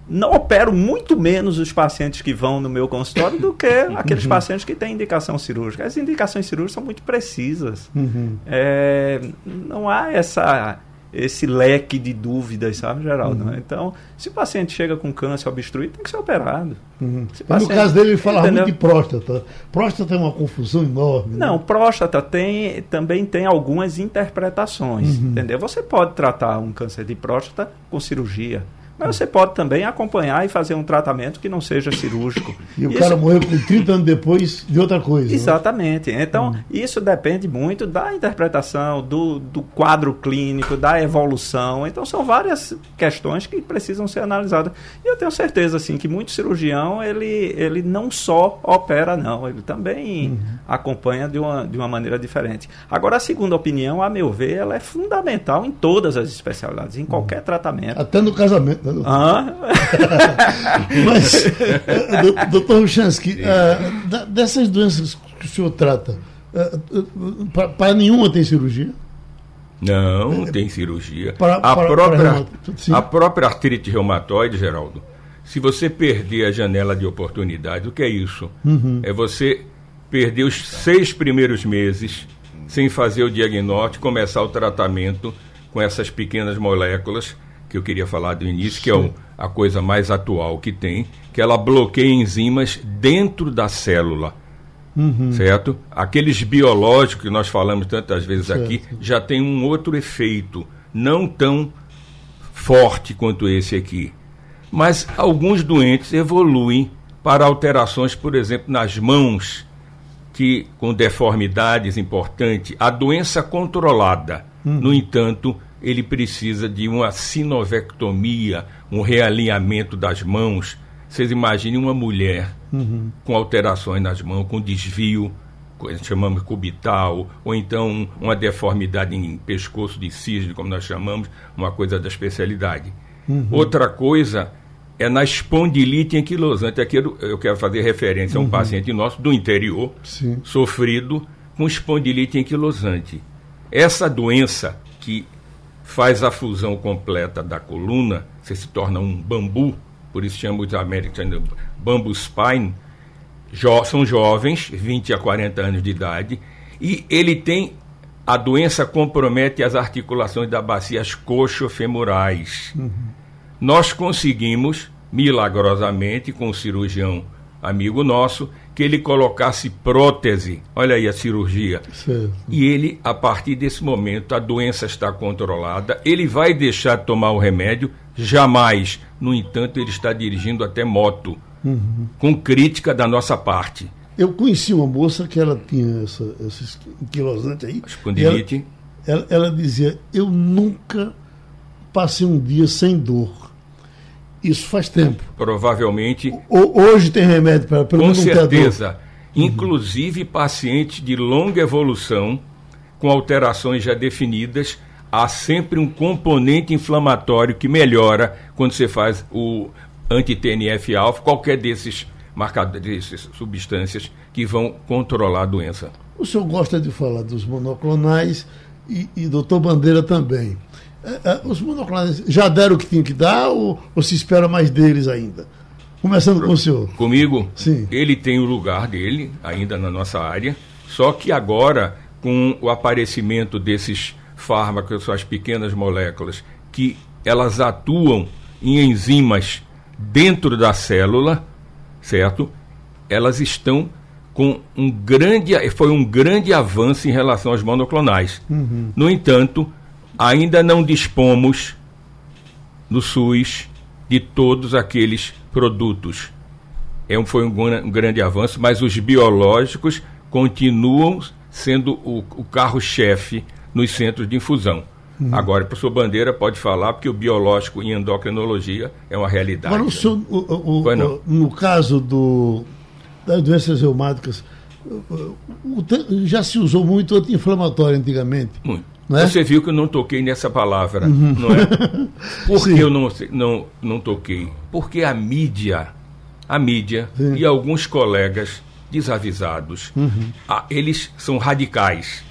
não opero muito menos os pacientes que vão no meu consultório do que aqueles uhum. pacientes que têm indicação cirúrgica. As indicações cirúrgicas são muito precisas. Uhum. É, não há essa esse leque de dúvidas, sabe, Geraldo? Uhum. Então, se o paciente chega com câncer obstruído, tem que ser operado. Uhum. Paciente, no caso dele, ele falava entendeu? muito de próstata. Próstata é uma confusão enorme. Né? Não, né? próstata tem, também tem algumas interpretações, uhum. entendeu? Você pode tratar um câncer de próstata com cirurgia. Mas você pode também acompanhar e fazer um tratamento que não seja cirúrgico. E o isso... cara morreu 30 anos depois de outra coisa. Né? Exatamente. Né? Então, hum. isso depende muito da interpretação, do, do quadro clínico, da evolução. Então, são várias questões que precisam ser analisadas. E eu tenho certeza, assim, que muito cirurgião, ele, ele não só opera, não. Ele também uhum. acompanha de uma, de uma maneira diferente. Agora, a segunda opinião, a meu ver, ela é fundamental em todas as especialidades, em qualquer uhum. tratamento. Até no casamento. Né? Ah. Mas, eh, doutor Ruchansky, uh, dessas doenças que o senhor trata, uh, para nenhuma tem cirurgia? Não, tem cirurgia. Para, a, para, própria, para a própria artrite reumatoide, Geraldo, se você perder a janela de oportunidade, o que é isso? Uhum. É você perder os seis primeiros meses sem fazer o diagnóstico, começar o tratamento com essas pequenas moléculas que eu queria falar do início, que é o, a coisa mais atual que tem, que ela bloqueia enzimas dentro da célula. Uhum. Certo? Aqueles biológicos que nós falamos tantas vezes certo. aqui já tem um outro efeito, não tão forte quanto esse aqui. Mas alguns doentes evoluem para alterações, por exemplo, nas mãos, que com deformidades importantes, a doença controlada, uhum. no entanto, ele precisa de uma sinovectomia, um realinhamento das mãos. Vocês imaginem uma mulher uhum. com alterações nas mãos, com desvio, chamamos cubital, ou então uma deformidade em pescoço de cisne, como nós chamamos, uma coisa da especialidade. Uhum. Outra coisa é na espondilite anquilosante. Aqui eu quero fazer referência a um uhum. paciente nosso do interior, Sim. sofrido com espondilite anquilosante. Essa doença que faz a fusão completa da coluna, você se torna um bambu, por isso chama os americanos bambu spine, jo são jovens, 20 a 40 anos de idade, e ele tem a doença compromete as articulações da bacia, coxofemorais. Uhum. Nós conseguimos, milagrosamente, com o cirurgião amigo nosso, que ele colocasse prótese, olha aí a cirurgia. Certo. E ele, a partir desse momento, a doença está controlada, ele vai deixar de tomar o remédio, jamais. No entanto, ele está dirigindo até moto, uhum. com crítica da nossa parte. Eu conheci uma moça que ela tinha essa, quilosante aí. Espondilite. Ela, ela, ela dizia, eu nunca passei um dia sem dor. Isso faz tempo. Provavelmente. O, hoje tem remédio para pelo Com certeza. Inclusive pacientes de longa evolução, com alterações já definidas, há sempre um componente inflamatório que melhora quando você faz o anti-TNF-alfa, qualquer desses marcadores, dessas substâncias que vão controlar a doença. O senhor gosta de falar dos monoclonais e, e doutor Bandeira também. É, é, os monoclonais já deram o que tinha que dar ou, ou se espera mais deles ainda? Começando com o senhor. Comigo? Sim. Ele tem o lugar dele, ainda na nossa área, só que agora, com o aparecimento desses fármacos, as pequenas moléculas, que elas atuam em enzimas dentro da célula, certo? Elas estão com um grande, foi um grande avanço em relação aos monoclonais. Uhum. No entanto, ainda não dispomos no SUS de todos aqueles produtos. É um, foi um, um grande avanço, mas os biológicos continuam sendo o, o carro-chefe nos centros de infusão. Uhum. Agora, o professor Bandeira pode falar, porque o biológico em endocrinologia é uma realidade. Agora, o senhor, o, o, no caso do, das doenças reumáticas, já se usou muito anti-inflamatório antigamente. Muito. É? Você viu que eu não toquei nessa palavra, uhum. não é? Por que eu não, não, não toquei? Porque a mídia, a mídia Sim. e alguns colegas desavisados, uhum. eles são radicais.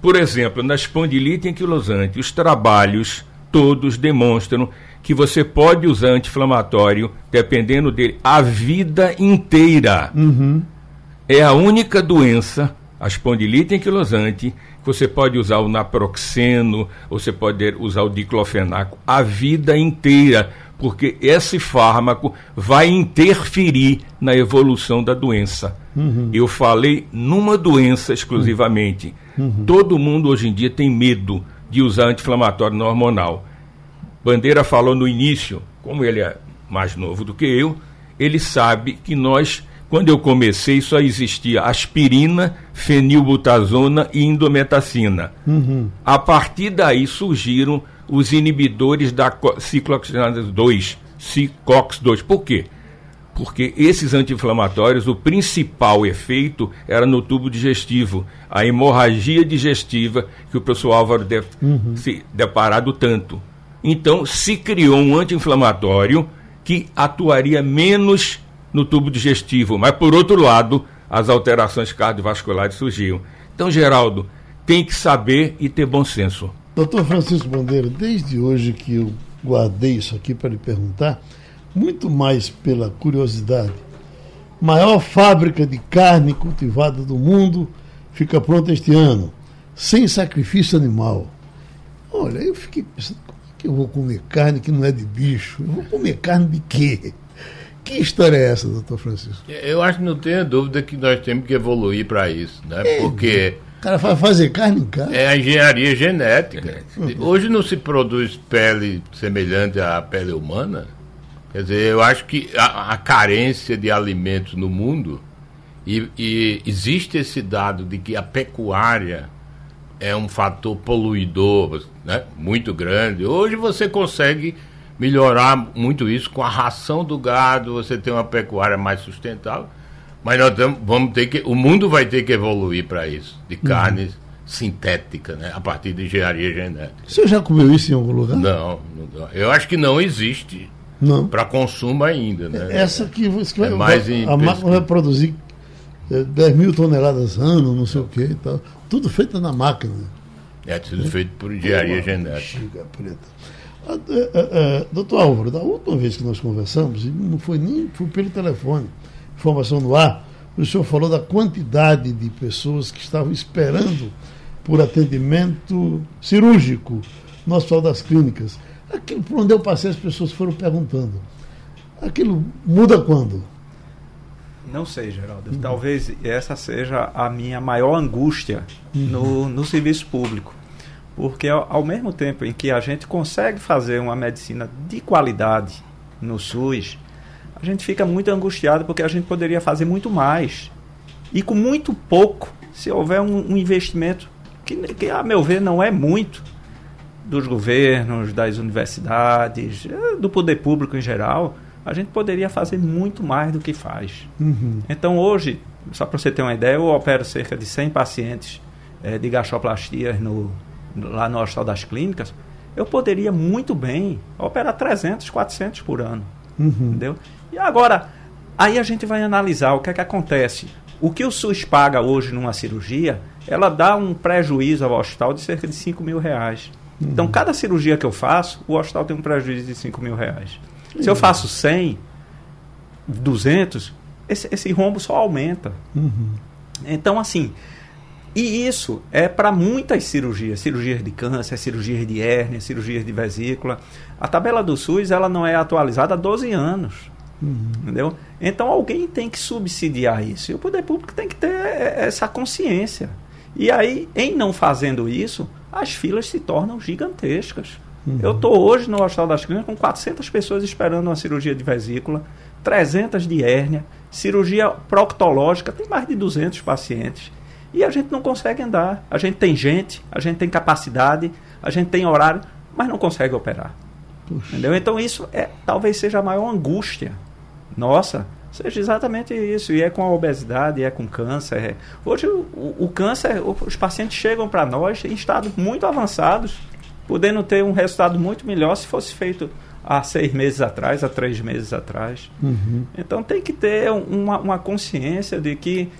Por exemplo, na espondilite anquilosante, os trabalhos todos demonstram que você pode usar anti-inflamatório, dependendo dele, a vida inteira. Uhum. É a única doença, a espondilite anquilosante, você pode usar o naproxeno, você pode usar o diclofenaco a vida inteira, porque esse fármaco vai interferir na evolução da doença. Uhum. Eu falei numa doença exclusivamente. Uhum. Todo mundo hoje em dia tem medo de usar anti-inflamatório hormonal. Bandeira falou no início, como ele é mais novo do que eu, ele sabe que nós quando eu comecei, só existia aspirina, fenilbutazona e indometacina. Uhum. A partir daí surgiram os inibidores da ciclooxigenase 2, CICOX-2. Por quê? Porque esses anti-inflamatórios, o principal efeito era no tubo digestivo, a hemorragia digestiva, que o professor Álvaro deve uhum. se deparado tanto. Então, se criou um anti-inflamatório que atuaria menos no tubo digestivo, mas por outro lado, as alterações cardiovasculares surgiam. Então, Geraldo, tem que saber e ter bom senso. Doutor Francisco Bandeira, desde hoje que eu guardei isso aqui para lhe perguntar, muito mais pela curiosidade. Maior fábrica de carne cultivada do mundo fica pronta este ano, sem sacrifício animal. Olha, eu fiquei pensando, como é que eu vou comer carne que não é de bicho? Eu vou comer carne de quê? Que história é essa, doutor Francisco? Eu acho que não tenho dúvida que nós temos que evoluir para isso, né? É, Porque. O cara vai fazer carne em casa. É a engenharia genética. Hoje não se produz pele semelhante à pele humana. Quer dizer, eu acho que a, a carência de alimentos no mundo, e, e existe esse dado de que a pecuária é um fator poluidor né, muito grande. Hoje você consegue melhorar muito isso com a ração do gado, você tem uma pecuária mais sustentável. Mas nós tamo, vamos ter que. O mundo vai ter que evoluir para isso, de carne uhum. sintética, né? A partir de engenharia genética. Você já comeu isso em algum lugar? Não, não eu acho que não existe para consumo ainda, né? Essa que você é mais a, a máquina vai produzir 10 é, mil toneladas ano, não sei o que e tal. Tudo feito na máquina. É, tudo é. feito por engenharia genética. Preta. É, é, é, doutor Álvaro, da última vez que nós conversamos, não foi nem foi pelo telefone, informação no ar, o senhor falou da quantidade de pessoas que estavam esperando por atendimento cirúrgico no Hospital das Clínicas. Aquilo por onde eu passei, as pessoas foram perguntando. Aquilo muda quando? Não sei, Geraldo. Uhum. Talvez essa seja a minha maior angústia uhum. no, no serviço público porque ao, ao mesmo tempo em que a gente consegue fazer uma medicina de qualidade no SUS, a gente fica muito angustiado porque a gente poderia fazer muito mais. E com muito pouco, se houver um, um investimento que, que, a meu ver, não é muito dos governos, das universidades, eh, do poder público em geral, a gente poderia fazer muito mais do que faz. Uhum. Então, hoje, só para você ter uma ideia, eu opero cerca de 100 pacientes é, de gastroplastias no, lá no Hospital das Clínicas, eu poderia muito bem operar 300, 400 por ano. Uhum. Entendeu? E agora, aí a gente vai analisar o que é que acontece. O que o SUS paga hoje numa cirurgia, ela dá um prejuízo ao hospital de cerca de 5 mil reais. Uhum. Então, cada cirurgia que eu faço, o hospital tem um prejuízo de 5 mil reais. Uhum. Se eu faço 100, 200, esse, esse rombo só aumenta. Uhum. Então, assim, e isso é para muitas cirurgias, cirurgias de câncer, cirurgias de hérnia, cirurgias de vesícula. A tabela do SUS ela não é atualizada há 12 anos. Uhum. Entendeu? Então alguém tem que subsidiar isso. E o poder público tem que ter essa consciência. E aí, em não fazendo isso, as filas se tornam gigantescas. Uhum. Eu estou hoje no Hospital das Clínicas com 400 pessoas esperando uma cirurgia de vesícula, 300 de hérnia, cirurgia proctológica, tem mais de 200 pacientes. E a gente não consegue andar. A gente tem gente, a gente tem capacidade, a gente tem horário, mas não consegue operar. Entendeu? Então isso é, talvez seja a maior angústia nossa, seja exatamente isso. E é com a obesidade, é com câncer. É. Hoje o, o, câncer, os pacientes chegam para nós em estados muito avançados, podendo ter um resultado muito melhor se fosse feito há seis meses atrás, há três meses atrás. Uhum. Então tem que ter uma, uma consciência de que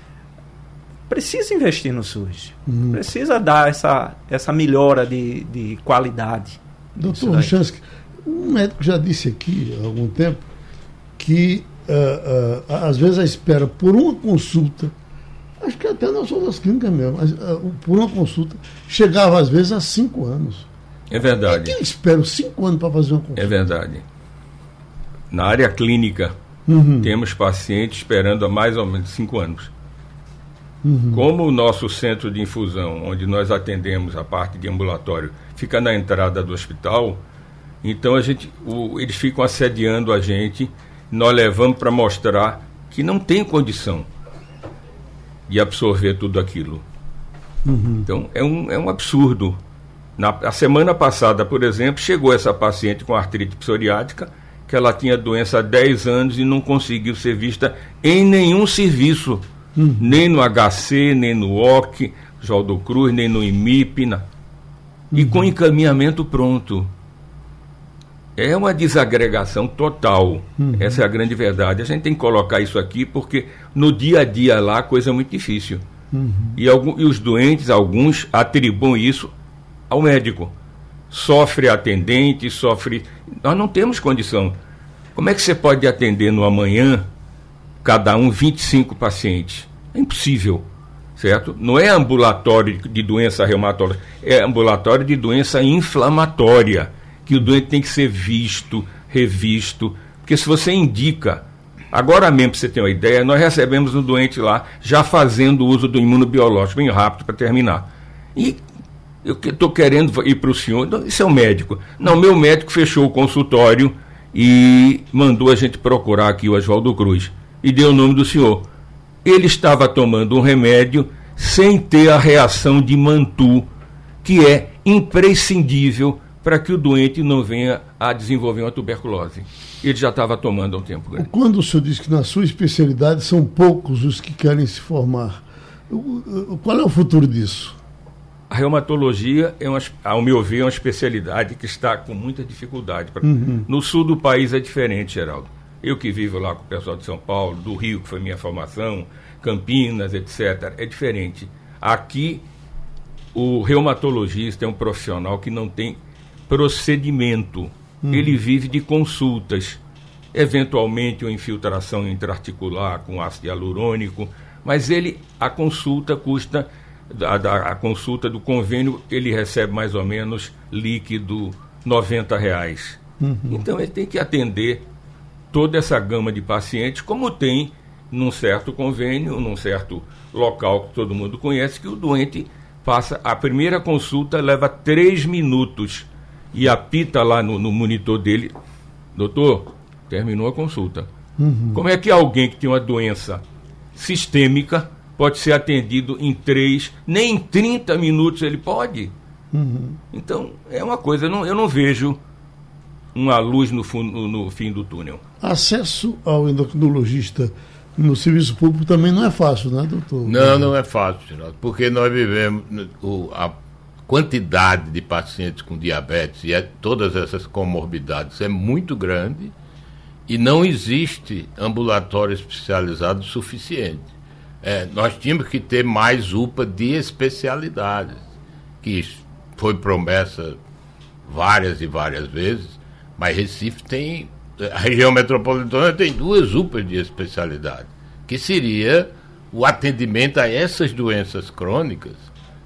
precisa investir no SUS. Uhum. Precisa dar essa, essa melhora de, de qualidade. Doutor Chansky, um médico já disse aqui há algum tempo que uh, uh, às vezes a espera por uma consulta, acho que até nas outras clínicas mesmo, uh, por uma consulta, chegava às vezes a cinco anos. É verdade. E quem espera cinco anos para fazer uma consulta? É verdade. Na área clínica, uhum. temos pacientes esperando há mais ou menos cinco anos. Uhum. Como o nosso centro de infusão, onde nós atendemos a parte de ambulatório, fica na entrada do hospital, então a gente, o, eles ficam assediando a gente nós levamos para mostrar que não tem condição de absorver tudo aquilo. Uhum. Então, é um, é um absurdo. Na a semana passada, por exemplo, chegou essa paciente com artrite psoriática, que ela tinha doença há 10 anos e não conseguiu ser vista em nenhum serviço, uhum. nem no HC, nem no OC, Joldo Cruz, nem no IMIP, na... uhum. e com encaminhamento pronto. É uma desagregação total. Uhum. Essa é a grande verdade. A gente tem que colocar isso aqui porque no dia a dia lá a coisa é muito difícil. Uhum. E, algum, e os doentes, alguns, atribuem isso ao médico. Sofre atendente, sofre. Nós não temos condição. Como é que você pode atender no amanhã, cada um, 25 pacientes? É impossível, certo? Não é ambulatório de doença reumatológica, é ambulatório de doença inflamatória que o doente tem que ser visto, revisto, porque se você indica, agora mesmo para você ter uma ideia, nós recebemos um doente lá já fazendo uso do imunobiológico, bem rápido para terminar. E eu estou querendo ir para o senhor, isso é o médico. Não, meu médico fechou o consultório e mandou a gente procurar aqui o Oswaldo Cruz e deu o nome do senhor. Ele estava tomando um remédio sem ter a reação de Mantu, que é imprescindível para que o doente não venha a desenvolver uma tuberculose. Ele já estava tomando há um tempo grande. Quando o senhor diz que na sua especialidade são poucos os que querem se formar, qual é o futuro disso? A reumatologia, é uma, ao meu ver, é uma especialidade que está com muita dificuldade. Uhum. No sul do país é diferente, Geraldo. Eu que vivo lá com o pessoal de São Paulo, do Rio, que foi minha formação, Campinas, etc., é diferente. Aqui, o reumatologista é um profissional que não tem procedimento. Hum. Ele vive de consultas, eventualmente uma infiltração intraarticular com ácido hialurônico, mas ele a consulta custa a, a, consulta do convênio ele recebe mais ou menos líquido 90 reais. Uhum. Então ele tem que atender toda essa gama de pacientes, como tem num certo convênio, num certo local que todo mundo conhece, que o doente passa a primeira consulta leva três minutos e apita lá no, no monitor dele, doutor, terminou a consulta. Uhum. Como é que alguém que tem uma doença sistêmica pode ser atendido em três, nem em 30 minutos ele pode? Uhum. Então, é uma coisa, eu não, eu não vejo uma luz no, fundo, no fim do túnel. Acesso ao endocrinologista no serviço público também não é fácil, né, doutor? Não, não é fácil, porque nós vivemos, a quantidade de pacientes com diabetes e é, todas essas comorbidades é muito grande e não existe ambulatório especializado suficiente. É, nós tínhamos que ter mais UPA de especialidades, que foi promessa várias e várias vezes, mas Recife tem, a região metropolitana tem duas UPAs de especialidade, que seria o atendimento a essas doenças crônicas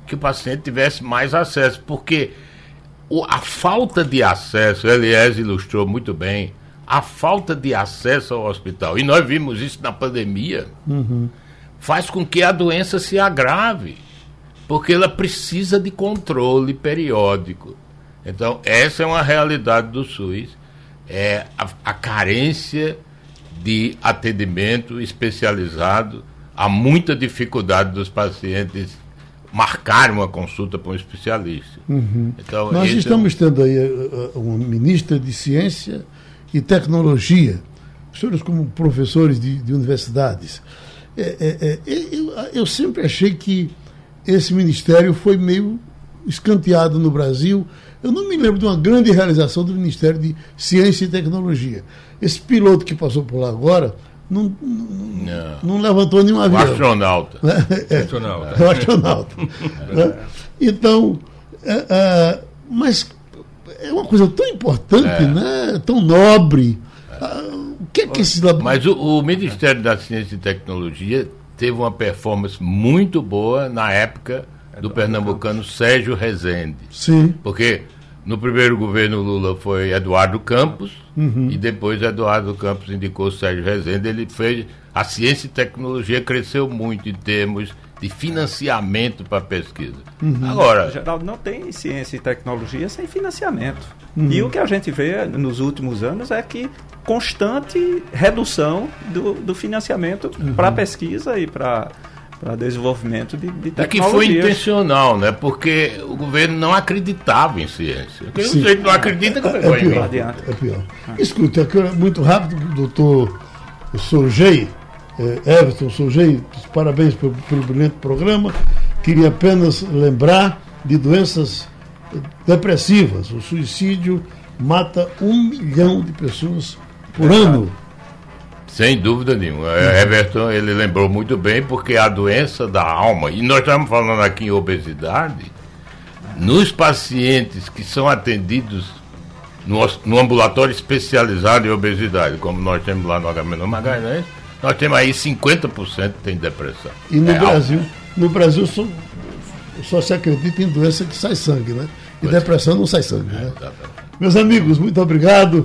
que o paciente tivesse mais acesso, porque a falta de acesso, Elias ilustrou muito bem, a falta de acesso ao hospital, e nós vimos isso na pandemia, uhum. faz com que a doença se agrave. porque ela precisa de controle periódico. Então, essa é uma realidade do SUS, é a, a carência de atendimento especializado, há muita dificuldade dos pacientes marcar uma consulta para um especialista. Uhum. Então, Nós estamos é um... tendo aí uh, uma ministra de Ciência e Tecnologia, senhores como professores de, de universidades. É, é, é, eu, eu sempre achei que esse ministério foi meio escanteado no Brasil. Eu não me lembro de uma grande realização do Ministério de Ciência e Tecnologia. Esse piloto que passou por lá agora não, não, não levantou nenhum avião. O astronauta. É, astronauta. É, o astronauta. né? Então, é, é, mas é uma coisa tão importante, é. né? tão nobre. Ah, o que é que esse Mas o, o Ministério da Ciência e Tecnologia teve uma performance muito boa na época do pernambucano Sérgio Rezende. Sim. Porque no primeiro governo Lula foi Eduardo Campos uhum. e depois Eduardo Campos indicou Sérgio Rezende. Ele fez a ciência e tecnologia cresceu muito em termos de financiamento para pesquisa. Uhum. Agora, Geraldo, não tem ciência e tecnologia sem financiamento. Uhum. E o que a gente vê nos últimos anos é que constante redução do, do financiamento uhum. para pesquisa e para para desenvolvimento de, de tecnologia. É que foi intencional, né? Porque o governo não acreditava em ciência. Porque Sim. não acredita, como é, é, pior, adiante. É pior. Ah. Escuta, muito rápido, doutor Soujei, é, Everton Soujei, parabéns pelo, pelo brilhante programa. Queria apenas lembrar de doenças depressivas. O suicídio mata um milhão de pessoas por é ano. Sem dúvida nenhuma. Uhum. Everton, ele lembrou muito bem, porque a doença da alma, e nós estamos falando aqui em obesidade, nos pacientes que são atendidos no, no ambulatório especializado em obesidade, como nós temos lá no HMN Magalhães, nós temos aí 50% que tem depressão. E no é Brasil, no Brasil só, só, se acredita em doença que sai sangue, né? E pois depressão é. não sai sangue, né? É, Meus amigos, muito obrigado.